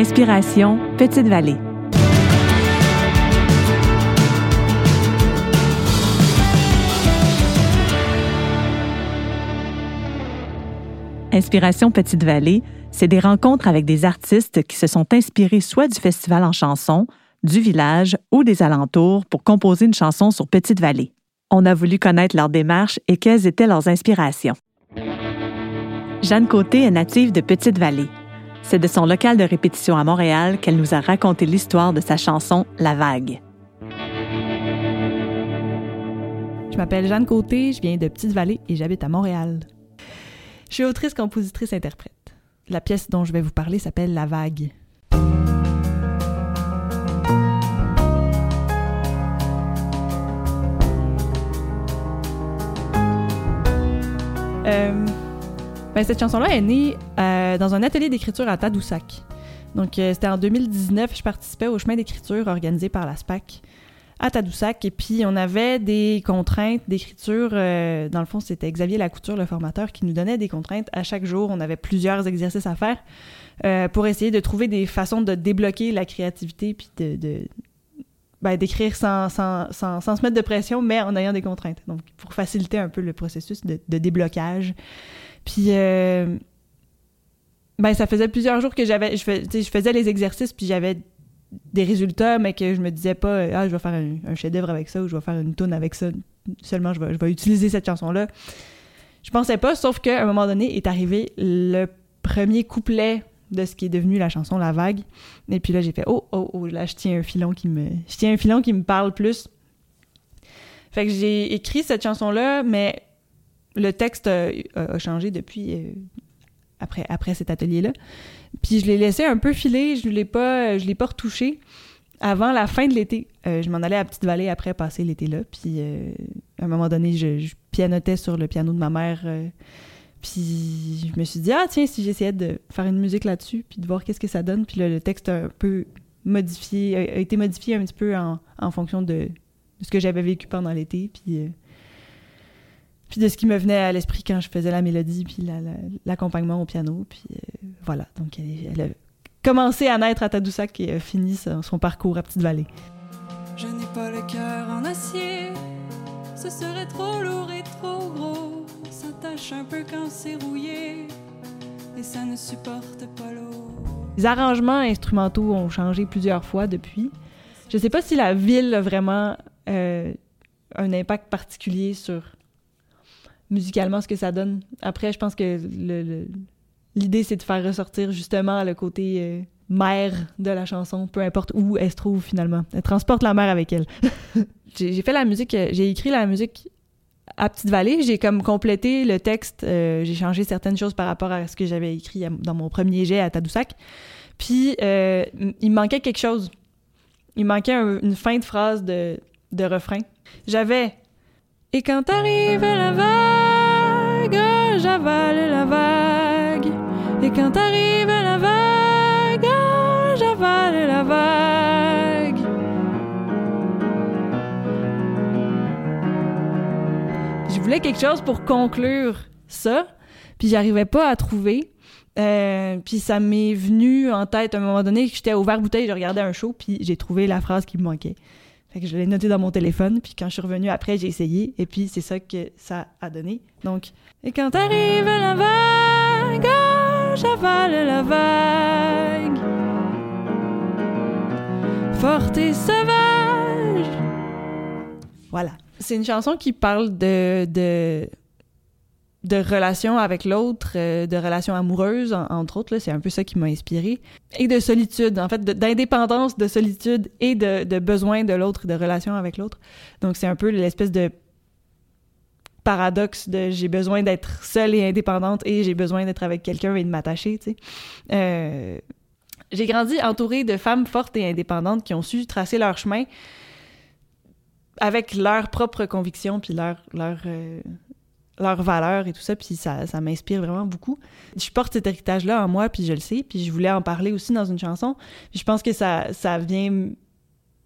Inspiration Petite Vallée. Inspiration Petite Vallée, c'est des rencontres avec des artistes qui se sont inspirés soit du festival en chanson, du village ou des alentours pour composer une chanson sur Petite Vallée. On a voulu connaître leur démarche et quelles étaient leurs inspirations. Jeanne Côté est native de Petite Vallée. C'est de son local de répétition à Montréal qu'elle nous a raconté l'histoire de sa chanson La Vague. Je m'appelle Jeanne Côté, je viens de Petite-Vallée et j'habite à Montréal. Je suis autrice, compositrice, interprète. La pièce dont je vais vous parler s'appelle La Vague. Euh, ben, cette chanson-là est née euh, dans un atelier d'écriture à Tadoussac. Donc, euh, c'était en 2019, je participais au chemin d'écriture organisé par la SPAC à Tadoussac. Et puis, on avait des contraintes d'écriture. dans le fond, c'était Xavier Lacouture, le formateur, qui nous donnait des contraintes à chaque jour. On avait plusieurs exercices à faire pour essayer de trouver des façons de débloquer la créativité puis de, ben, d'écrire sans, sans, sans, sans, se mettre de pression, mais en ayant des contraintes. Donc, pour faciliter un peu le processus de déblocage. Puis, euh, ben, ça faisait plusieurs jours que j'avais, je, faisais les exercices, puis j'avais des résultats, mais que je me disais pas, ah, je vais faire un, chef-d'œuvre avec ça, ou je vais faire une tune avec ça. Seulement, je vais, utiliser cette chanson-là. Je pensais pas, sauf qu'à un moment donné est arrivé le premier couplet de ce qui est devenu la chanson La Vague. Et puis là, j'ai fait oh, oh, oh, là, je tiens un filon qui me, je tiens un filon qui me parle plus. Fait que j'ai écrit cette chanson-là, mais le texte a, changé depuis, euh, après, cet atelier-là. Puis je l'ai laissé un peu filer, je l'ai pas, je l'ai pas retouché avant la fin de l'été. Euh, je m'en allais à Petite-Vallée après passer l'été là. Puis euh, à un moment donné, je, pianotais sur le piano de ma mère puis je me suis dit, ah tiens, si j'essayais de faire une musique là-dessus, puis de voir qu'est-ce que ça donne. Puis le texte a un peu modifié, a, été modifié un petit peu en, fonction de, ce que j'avais vécu pendant l'été. Puis, euh, puis de ce qui me venait à l'esprit quand je faisais la mélodie, puis l'accompagnement au piano. Puis euh, voilà, donc elle, a commencé à naître à Tadoussac et a fini son, son parcours à Petite-Vallée. Je n'ai pas le cœur en acier, ce serait trop lourd et trop gros un peu quand c'est rouillé et ça ne supporte pas l'eau. Les arrangements instrumentaux ont changé plusieurs fois depuis. Je sais pas si la ville a vraiment euh, un impact particulier sur musicalement ce que ça donne. Après, je pense que l'idée, c'est de faire ressortir justement le côté euh, mère de la chanson, peu importe où elle se trouve finalement. Elle transporte la mère avec elle. j'ai fait la musique, euh, j'ai écrit la musique à Petite-Vallée, j'ai comme complété le texte, euh, j'ai changé certaines choses par rapport à ce que j'avais écrit dans mon premier jet à Tadoussac. Puis, euh, il manquait quelque chose. Il manquait une fin de phrase de, de refrain. J'avais « Et quand arrive la vague, j'avale la vague. Et quand arrive la vague, j'avale la vague. » je voulais quelque chose pour conclure ça, puis j'arrivais pas à trouver. Euh, puis ça m'est venu en tête à un moment donné que j'étais ouvert bouteille, je regardais un show, puis j'ai trouvé la phrase qui me manquait. Fait que je l'ai noté dans mon téléphone, puis quand je suis revenue après, j'ai essayé, et puis c'est ça que ça a donné. Donc, et quand arrive la vague, j'avale la vague, forte et sauvage. Voilà. C'est une chanson qui parle de, de, de relations avec l'autre, euh, de relations amoureuses, entre autres. C'est un peu ça qui m'a inspiré. Et de solitude, en fait, d'indépendance, de, solitude et de, besoin de l'autre, de relation avec l'autre. Donc, c'est un peu l'espèce de paradoxe de j'ai besoin d'être seule et indépendante et j'ai besoin d'être avec quelqu'un et de m'attacher, tu sais. Euh, j'ai grandi entourée de femmes fortes et indépendantes qui ont su tracer leur chemin avec leurs propres convictions puis leur, euh, leur valeurs et tout ça, puis ça, ça m'inspire vraiment beaucoup. Je porte cet héritage-là en moi, puis je le sais, puis je voulais en parler aussi dans une chanson. je pense que ça, ça vient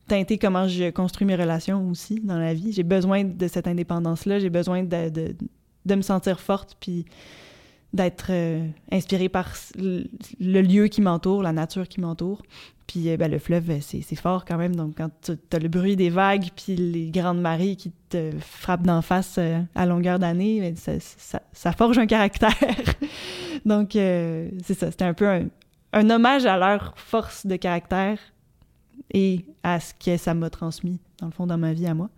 teinter comment je construis mes relations aussi dans la vie. J'ai besoin de cette indépendance-là, j'ai besoin de, de, de, me sentir forte, puis d'être euh, inspiré par le, lieu qui m'entoure, la nature qui m'entoure. Puis euh, ben, le fleuve, euh, c'est fort quand même. Donc quand tu as le bruit des vagues, puis les grandes marées qui te frappent d'en face à longueur d'année, ben, ça, ça, ça, forge un caractère. Donc c'est ça, c'était un peu un, un, hommage à leur force de caractère et à ce que ça m'a transmis, dans le fond, dans ma vie à moi.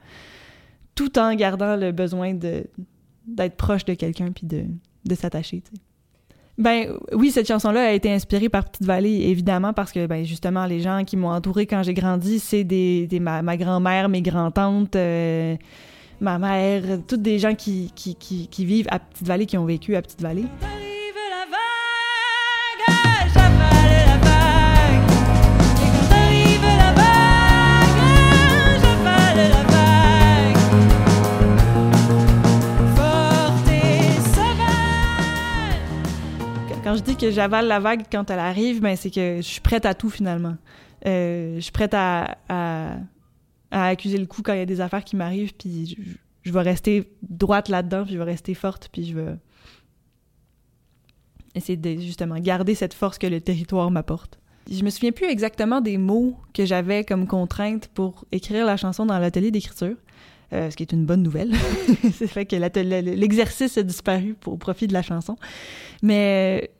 Tout en gardant le besoin d'être proche de quelqu'un puis de, de s'attacher. Ben oui, cette chanson-là a été inspirée par Petite Vallée, évidemment, parce que ben justement, les gens qui m'ont entouré quand j'ai grandi, c'est des, des, ma, grand-mère, mes grands-tantes, euh, ma mère, toutes des gens qui, qui, qui, vivent à Petite Vallée, qui ont vécu à Petite Vallée. Quand je dis que j'avale la vague quand elle arrive, ben c'est que je suis prête à tout finalement. Euh, je suis prête à, à, accuser le coup quand il y a des affaires qui m'arrivent, puis je, vais rester droite là-dedans, puis je vais rester forte, puis je vais essayer de justement garder cette force que le territoire m'apporte. Je me souviens plus exactement des mots que j'avais comme contrainte pour écrire la chanson dans l'atelier d'écriture. Euh, ce qui est une bonne nouvelle. c'est fait que l'exercice a disparu au profit de la chanson. Mais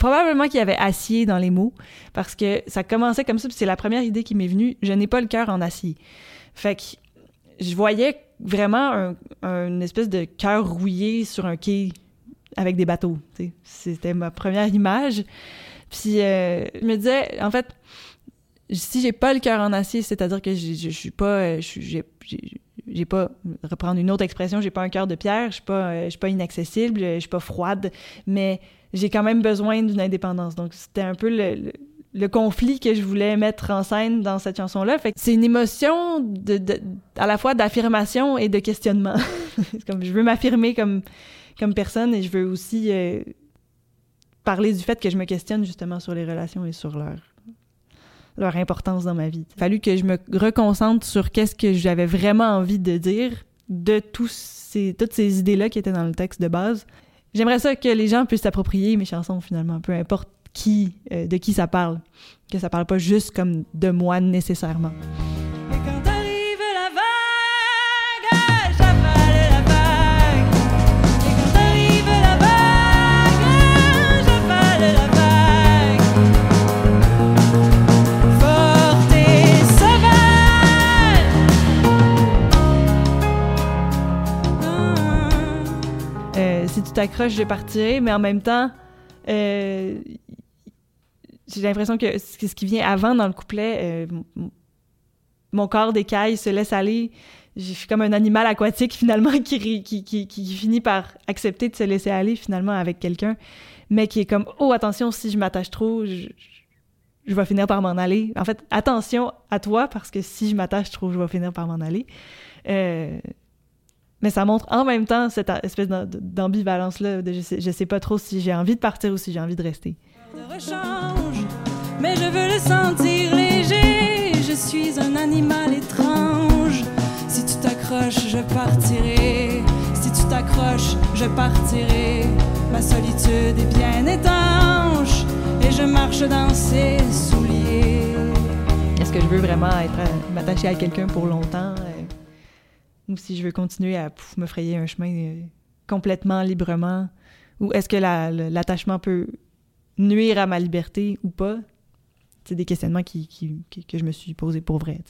probablement qu'il y avait acier dans les mots parce que ça commençait comme ça, puis c'est la première idée qui m'est venue. Je n'ai pas le cœur en acier. Fait que je voyais vraiment un, une espèce de cœur rouillé sur un quai avec des bateaux. C'était ma première image. Puis euh, je me disais, en fait, si j'ai pas le cœur en acier, c'est-à-dire que je suis pas, j'ai pas reprendre une autre expression, j'ai pas un cœur de pierre, je suis euh, je suis pas inaccessible, je suis pas froide, mais j'ai quand même besoin d'une indépendance. Donc, c'était un peu le, conflit que je voulais mettre en scène dans cette chanson-là. Fait c'est une émotion de, de, à la fois d'affirmation et de questionnement. comme je veux m'affirmer comme, comme personne et je veux aussi euh, parler du fait que je me questionne justement sur les relations et sur leur leur importance dans ma vie. Il fallu que je me reconcentre sur qu'est-ce que j'avais vraiment envie de dire de tous ces, toutes ces idées-là qui étaient dans le texte de base. J'aimerais ça que les gens puissent s'approprier mes chansons finalement, peu importe qui, euh, de qui ça parle, que ça parle pas juste comme de moi nécessairement. T'accroches, je partirai, mais en même temps, euh, j'ai l'impression que ce qui vient avant dans le couplet, euh, mon corps d'écaille se laisse aller. Je suis comme un animal aquatique finalement qui, finit par accepter de se laisser aller finalement avec quelqu'un, mais qui est comme oh attention si je m'attache trop, je, je vais finir par m'en aller. En fait, attention à toi parce que si je m'attache trop, je vais finir par m'en aller. Euh, mais ça montre en même temps cette espèce d'ambivalence-là. Je sais, je sais pas trop si j'ai envie de partir ou si j'ai envie de rester. rechange, mais je veux le sentir léger. Je suis un animal étrange. Si tu t'accroches, je partirai. Si tu t'accroches, je partirai. Ma solitude est bien étanche et je marche dans ses souliers. Est-ce que je veux vraiment être m'attacher à quelqu'un pour longtemps? Ou si je veux continuer à me frayer un chemin euh, complètement librement, ou est-ce que l'attachement peut nuire à ma liberté ou pas? C'est des questionnements qui, que je me suis posé pour vrai.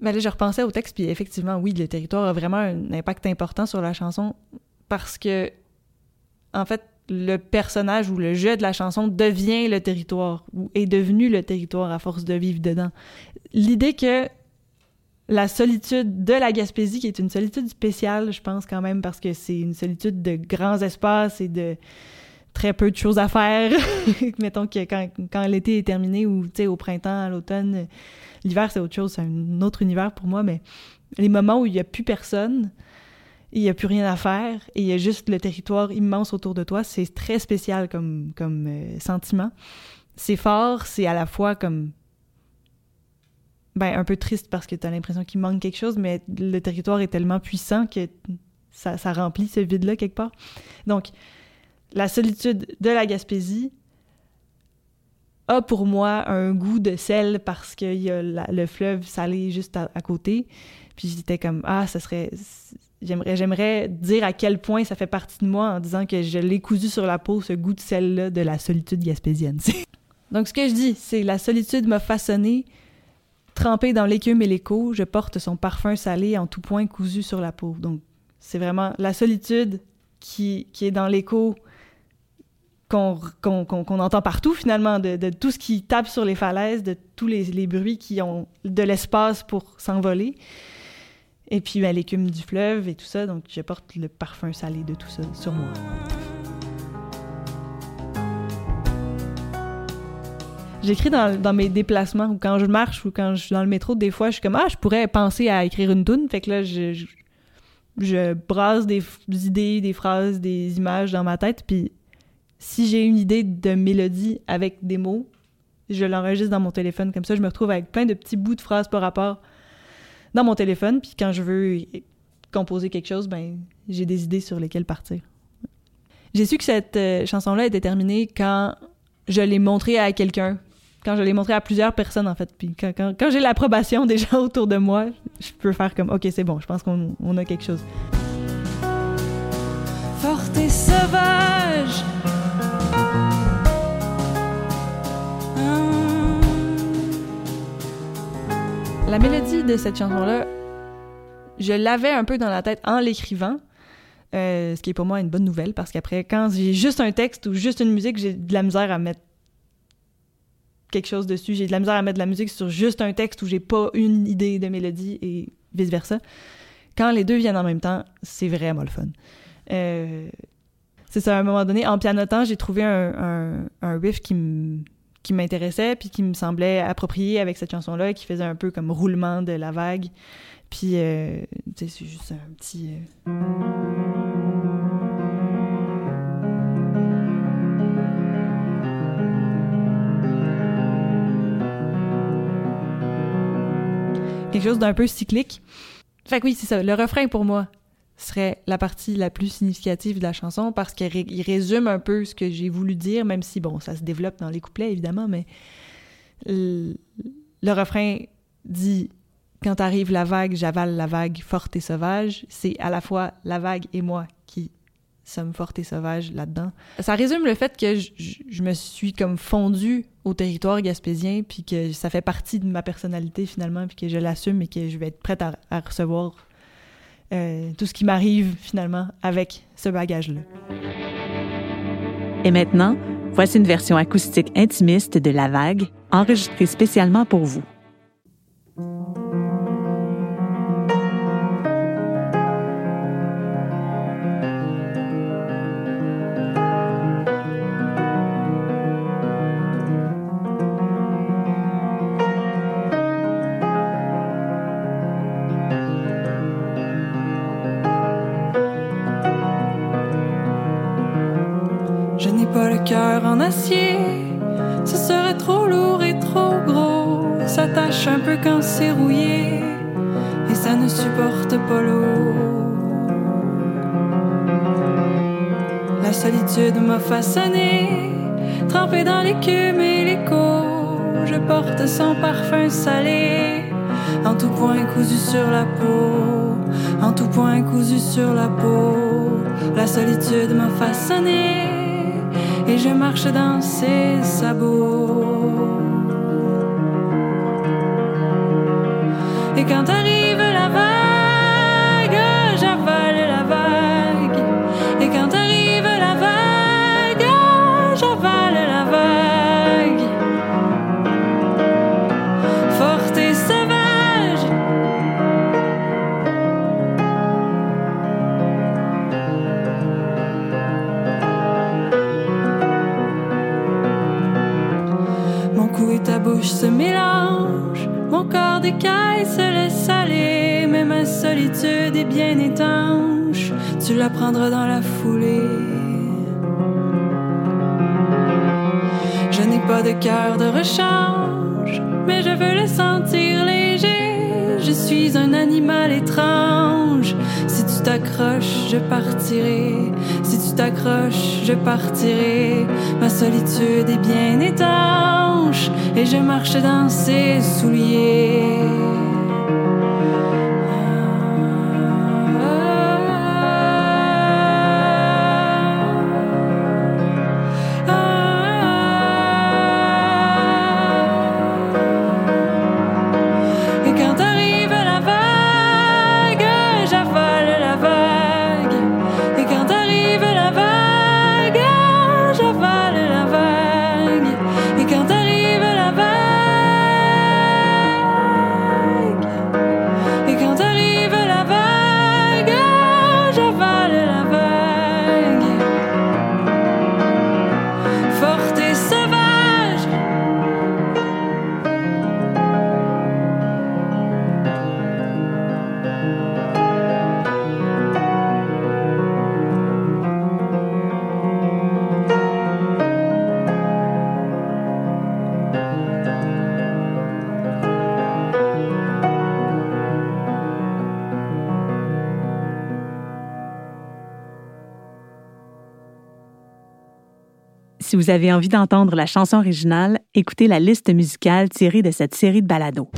Mais là, je repensais au texte, puis effectivement, oui, le territoire a vraiment un impact important sur la chanson parce que, en fait, le personnage ou le jeu de la chanson devient le territoire ou est devenu le territoire à force de vivre dedans. L'idée que la solitude de la Gaspésie, qui est une solitude spéciale, je pense quand même, parce que c'est une solitude de grands espaces et de très peu de choses à faire. Mettons que quand, quand l'été est terminé ou au printemps, à l'automne, l'hiver c'est autre chose, c'est un autre univers pour moi, mais les moments où il n'y a plus personne, il n'y a plus rien à faire et il y a juste le territoire immense autour de toi, c'est très spécial comme, comme euh, sentiment. C'est fort, c'est à la fois comme ben, un peu triste parce que tu as l'impression qu'il manque quelque chose, mais le territoire est tellement puissant que ça, ça remplit ce vide-là quelque part. Donc, la solitude de la Gaspésie a pour moi un goût de sel parce qu'il y a le fleuve salé juste à, côté. Puis j'étais comme, ah, ça serait. J'aimerais, j'aimerais dire à quel point ça fait partie de moi en disant que je l'ai cousu sur la peau, ce goût de sel-là de la solitude gaspésienne. Donc, ce que je dis, c'est la solitude m'a façonné, trempé dans l'écume et l'écho, je porte son parfum salé en tout point cousu sur la peau. Donc, c'est vraiment la solitude qui, qui est dans l'écho qu'on entend partout finalement, de, tout ce qui tape sur les falaises, de tous les, bruits qui ont de l'espace pour s'envoler. Et puis ben, l'écume du fleuve et tout ça, donc je porte le parfum salé de tout ça sur moi. J'écris dans, mes déplacements ou quand je marche ou quand je suis dans le métro, des fois je suis comme ah je pourrais penser à écrire une tune, fait que là je, je brasse des idées, des phrases, des images dans ma tête, puis si j'ai une idée de mélodie avec des mots, je l'enregistre dans mon téléphone. Comme ça, je me retrouve avec plein de petits bouts de phrases par rapport dans mon téléphone. Puis quand je veux composer quelque chose, ben j'ai des idées sur lesquelles partir. J'ai su que cette euh, chanson-là était terminée quand je l'ai montrée à quelqu'un. Quand je l'ai montrée à plusieurs personnes, en fait. Puis quand, quand, j'ai l'approbation des gens autour de moi, je peux faire comme, OK, c'est bon, je pense qu'on a quelque chose. Forte et sauvage La mélodie de cette chanson-là, je l'avais un peu dans la tête en l'écrivant, euh, ce qui est pour moi une bonne nouvelle parce qu'après, quand j'ai juste un texte ou juste une musique, j'ai de la misère à mettre quelque chose dessus. J'ai de la misère à mettre de la musique sur juste un texte où j'ai pas une idée de mélodie et vice-versa. Quand les deux viennent en même temps, c'est vraiment le fun. Euh, c'est ça, à un moment donné, en pianotant, j'ai trouvé un, un riff qui m'intéressait puis qui me semblait approprié avec cette chanson-là, qui faisait un peu comme roulement de la vague. Puis, euh, c'est juste un petit... Euh, quelque chose d'un peu cyclique. Fait que oui, c'est ça. Le refrain, pour moi, serait la partie la plus significative de la chanson parce qu'il résume un peu ce que j'ai voulu dire, même si, bon, ça se développe dans les couplets, évidemment, mais le, refrain dit Quand arrive la vague, j'avale la vague forte et sauvage. C'est à la fois la vague et moi qui sommes fortes et sauvages là-dedans. Ça résume le fait que je, me suis comme fondue au territoire gaspésien, puis que ça fait partie de ma personnalité finalement, puis que je l'assume et que je vais être prête à recevoir euh, tout ce qui m'arrive finalement avec ce bagage-là. Et maintenant, voici une version acoustique intimiste de La Vague, enregistrée spécialement pour vous. Un peu quand c'est rouillé et ça ne supporte pas l'eau. La solitude m'a façonné, trempé dans l'écume et l'écho. Je porte son parfum salé, en tout point cousu sur la peau, en tout point cousu sur la peau. La solitude m'a façonné et je marche dans ses sabots. Quand arrive mon corps décaille, se laisse aller, mais ma solitude est bien étanche, tu la prendras dans la foulée. Je n'ai pas de cœur de rechange, mais je veux le sentir léger. Je suis un animal étrange. Si tu t'accroches, je partirai. Tu t'accroches, je partirai. Ma solitude est bien étanche et je marche dans ses souliers. Si vous avez envie d'entendre la chanson originale, écoutez la liste musicale tirée de cette série de balados.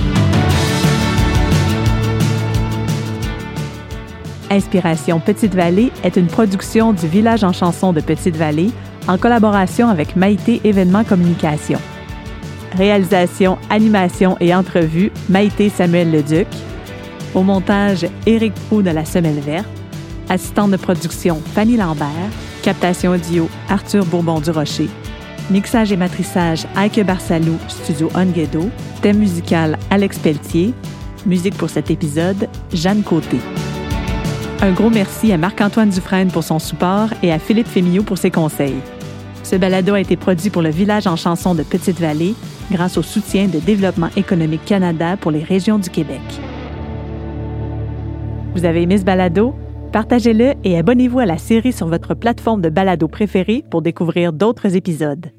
Inspiration Petite Vallée est une production du Village en chanson de Petite Vallée en collaboration avec Maïté Événements Communication. Réalisation, animation et entrevue, Maïté Samuel Leduc. Au montage, Éric Proux de la Semelle Verte. Assistante de production, Fanny Lambert. Captation audio, Arthur Bourbon-du-Rocher. Mixage et matrissage, Aike Barsalou, Studio Onguedo. Thème musical, Alex Pelletier. Musique pour cet épisode, Jeanne Côté. Un gros merci à Marc-Antoine Dufresne pour son support et à Philippe Fémillot pour ses conseils. Ce balado a été produit pour le Village en chanson de Petite-Vallée grâce au soutien de Développement économique Canada pour les régions du Québec. Vous avez aimé ce balado? Partagez-le et abonnez-vous à la série sur votre plateforme de balado préférée pour découvrir d'autres épisodes.